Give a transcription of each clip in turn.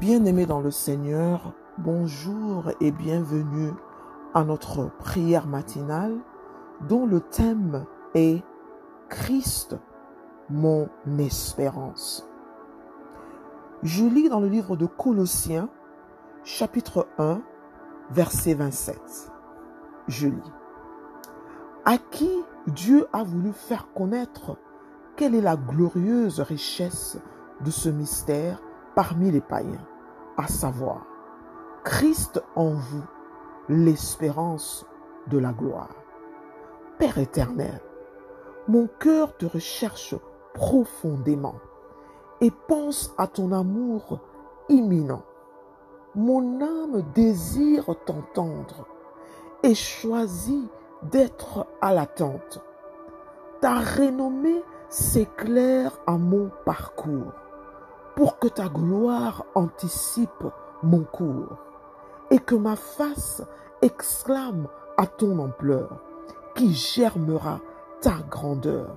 Bien-aimés dans le Seigneur, bonjour et bienvenue à notre prière matinale dont le thème est Christ, mon espérance. Je lis dans le livre de Colossiens, chapitre 1, verset 27. Je lis. À qui Dieu a voulu faire connaître quelle est la glorieuse richesse de ce mystère parmi les païens, à savoir Christ en vous, l'espérance de la gloire. Père éternel, mon cœur te recherche profondément et pense à ton amour imminent. Mon âme désire t'entendre et choisit d'être à l'attente. Ta renommée s'éclaire à mon parcours pour que ta gloire anticipe mon cours et que ma face exclame à ton ampleur, qui germera ta grandeur.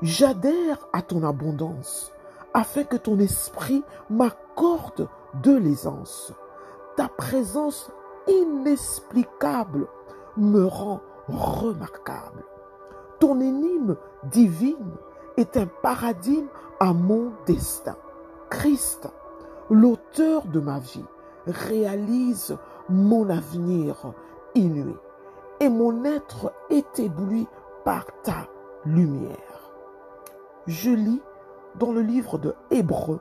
J'adhère à ton abondance, afin que ton esprit m'accorde de l'aisance. Ta présence inexplicable me rend remarquable. Ton énigme divine est un paradigme à mon destin. Christ, l'auteur de ma vie, réalise mon avenir inouï et mon être est ébloui par ta lumière. Je lis dans le livre de Hébreux,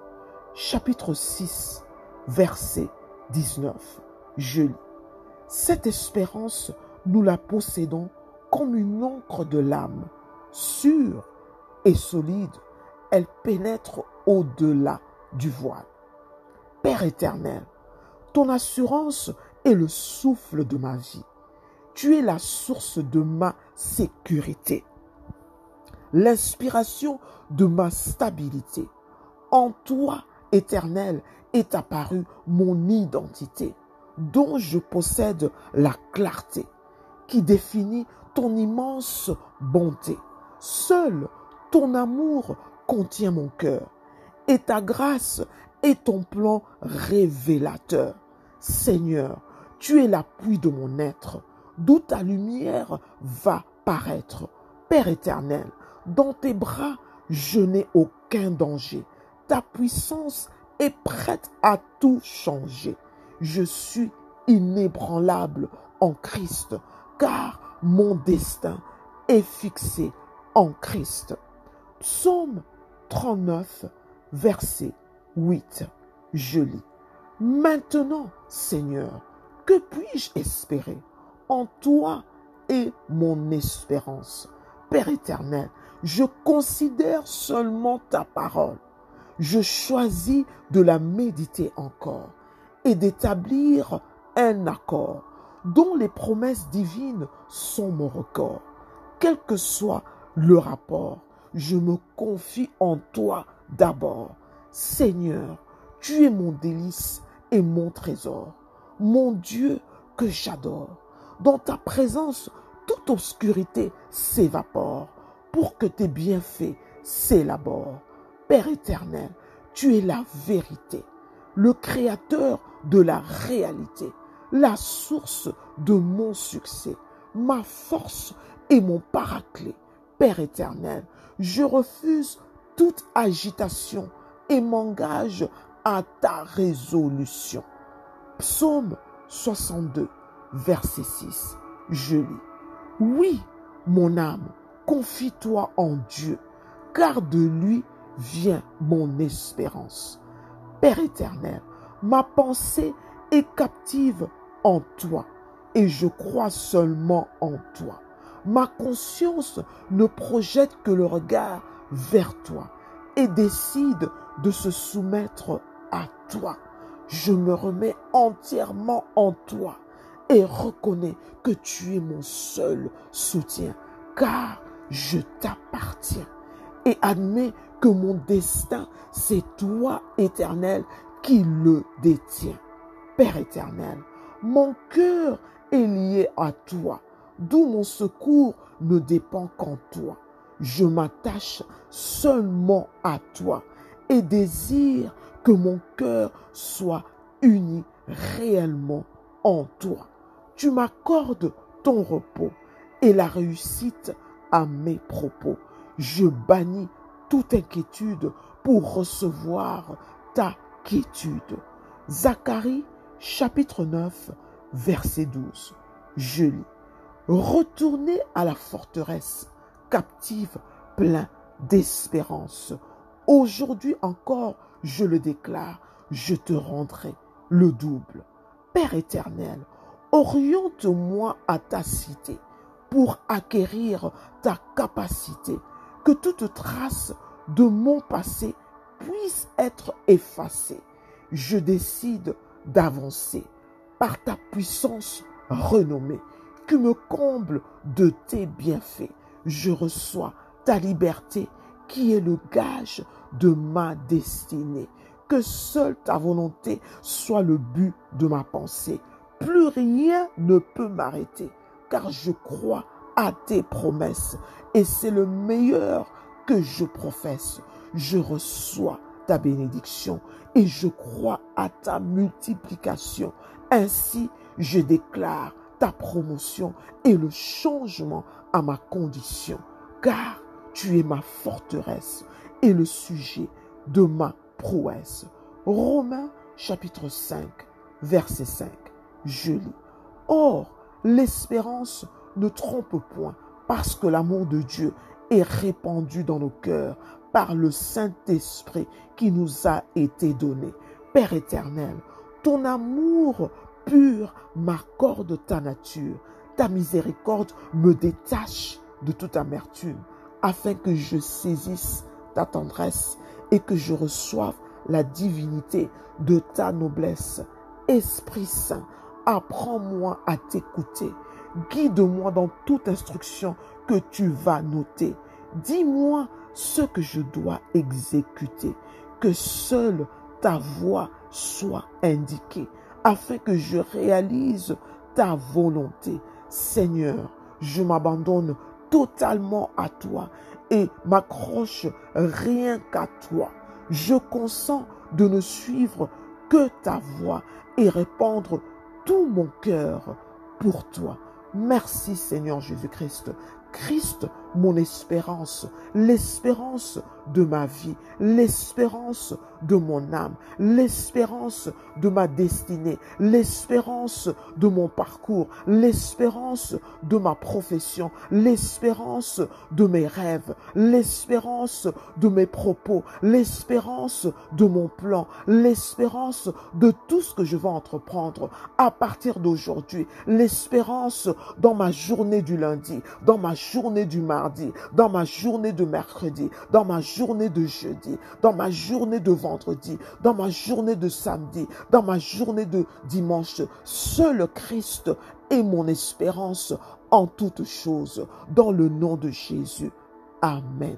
chapitre 6, verset 19. Je lis. Cette espérance, nous la possédons comme une encre de l'âme, sûre et solide. Elle pénètre au-delà du voile. Père éternel, ton assurance est le souffle de ma vie. Tu es la source de ma sécurité, l'inspiration de ma stabilité. En toi, éternel, est apparue mon identité, dont je possède la clarté, qui définit ton immense bonté. Seul ton amour contient mon cœur et ta grâce est ton plan révélateur. Seigneur, tu es l'appui de mon être, d'où ta lumière va paraître. Père éternel, dans tes bras, je n'ai aucun danger. Ta puissance est prête à tout changer. Je suis inébranlable en Christ, car mon destin est fixé en Christ. Psaume 39, verset 8. Je lis. Maintenant, Seigneur, que puis-je espérer En toi est mon espérance? Père éternel, je considère seulement ta parole. Je choisis de la méditer encore et d'établir un accord dont les promesses divines sont mon record. Quel que soit le rapport, je me confie en toi d'abord. Seigneur, tu es mon délice et mon trésor, mon Dieu que j'adore. Dans ta présence, toute obscurité s'évapore pour que tes bienfaits s'élaborent. Père éternel, tu es la vérité, le créateur de la réalité, la source de mon succès, ma force et mon paraclet. Père éternel, je refuse toute agitation et m'engage à ta résolution. Psaume 62, verset 6. Je lis. Oui, mon âme, confie-toi en Dieu, car de lui vient mon espérance. Père éternel, ma pensée est captive en toi et je crois seulement en toi. Ma conscience ne projette que le regard vers toi et décide de se soumettre à toi. Je me remets entièrement en toi et reconnais que tu es mon seul soutien, car je t'appartiens. Et admets que mon destin, c'est toi, éternel, qui le détient. Père éternel, mon cœur est lié à toi, d'où mon secours ne dépend qu'en toi je m'attache seulement à toi et désire que mon cœur soit uni réellement en toi. Tu m'accordes ton repos et la réussite à mes propos. Je bannis toute inquiétude pour recevoir ta quiétude. Zacharie chapitre 9 verset 12. Je lis. Retournez à la forteresse captive plein d'espérance. Aujourd'hui encore, je le déclare, je te rendrai le double. Père éternel, oriente-moi à ta cité pour acquérir ta capacité, que toute trace de mon passé puisse être effacée. Je décide d'avancer par ta puissance renommée qui me comble de tes bienfaits. Je reçois ta liberté qui est le gage de ma destinée. Que seule ta volonté soit le but de ma pensée. Plus rien ne peut m'arrêter, car je crois à tes promesses et c'est le meilleur que je professe. Je reçois ta bénédiction et je crois à ta multiplication. Ainsi, je déclare ta promotion et le changement à ma condition, car tu es ma forteresse et le sujet de ma prouesse. Romains chapitre 5, verset 5. Je lis. Or, l'espérance ne trompe point, parce que l'amour de Dieu est répandu dans nos cœurs par le Saint-Esprit qui nous a été donné. Père éternel, ton amour pur m'accorde ta nature. Ta miséricorde me détache de toute amertume, afin que je saisisse ta tendresse et que je reçoive la divinité de ta noblesse. Esprit Saint, apprends-moi à t'écouter. Guide-moi dans toute instruction que tu vas noter. Dis-moi ce que je dois exécuter. Que seule ta voix soit indiquée afin que je réalise ta volonté. Seigneur, je m'abandonne totalement à toi et m'accroche rien qu'à toi. Je consens de ne suivre que ta voix et répandre tout mon cœur pour toi. Merci Seigneur Jésus-Christ. Christ, mon espérance, l'espérance de ma vie, l'espérance de mon âme, l'espérance de ma destinée, l'espérance de mon parcours, l'espérance de ma profession, l'espérance de mes rêves, l'espérance de mes propos, l'espérance de mon plan, l'espérance de tout ce que je vais entreprendre à partir d'aujourd'hui, l'espérance dans ma journée du lundi, dans ma journée du dans ma journée de mercredi, dans ma journée de jeudi, dans ma journée de vendredi, dans ma journée de samedi, dans ma journée de dimanche. Seul Christ est mon espérance en toutes choses. Dans le nom de Jésus. Amen.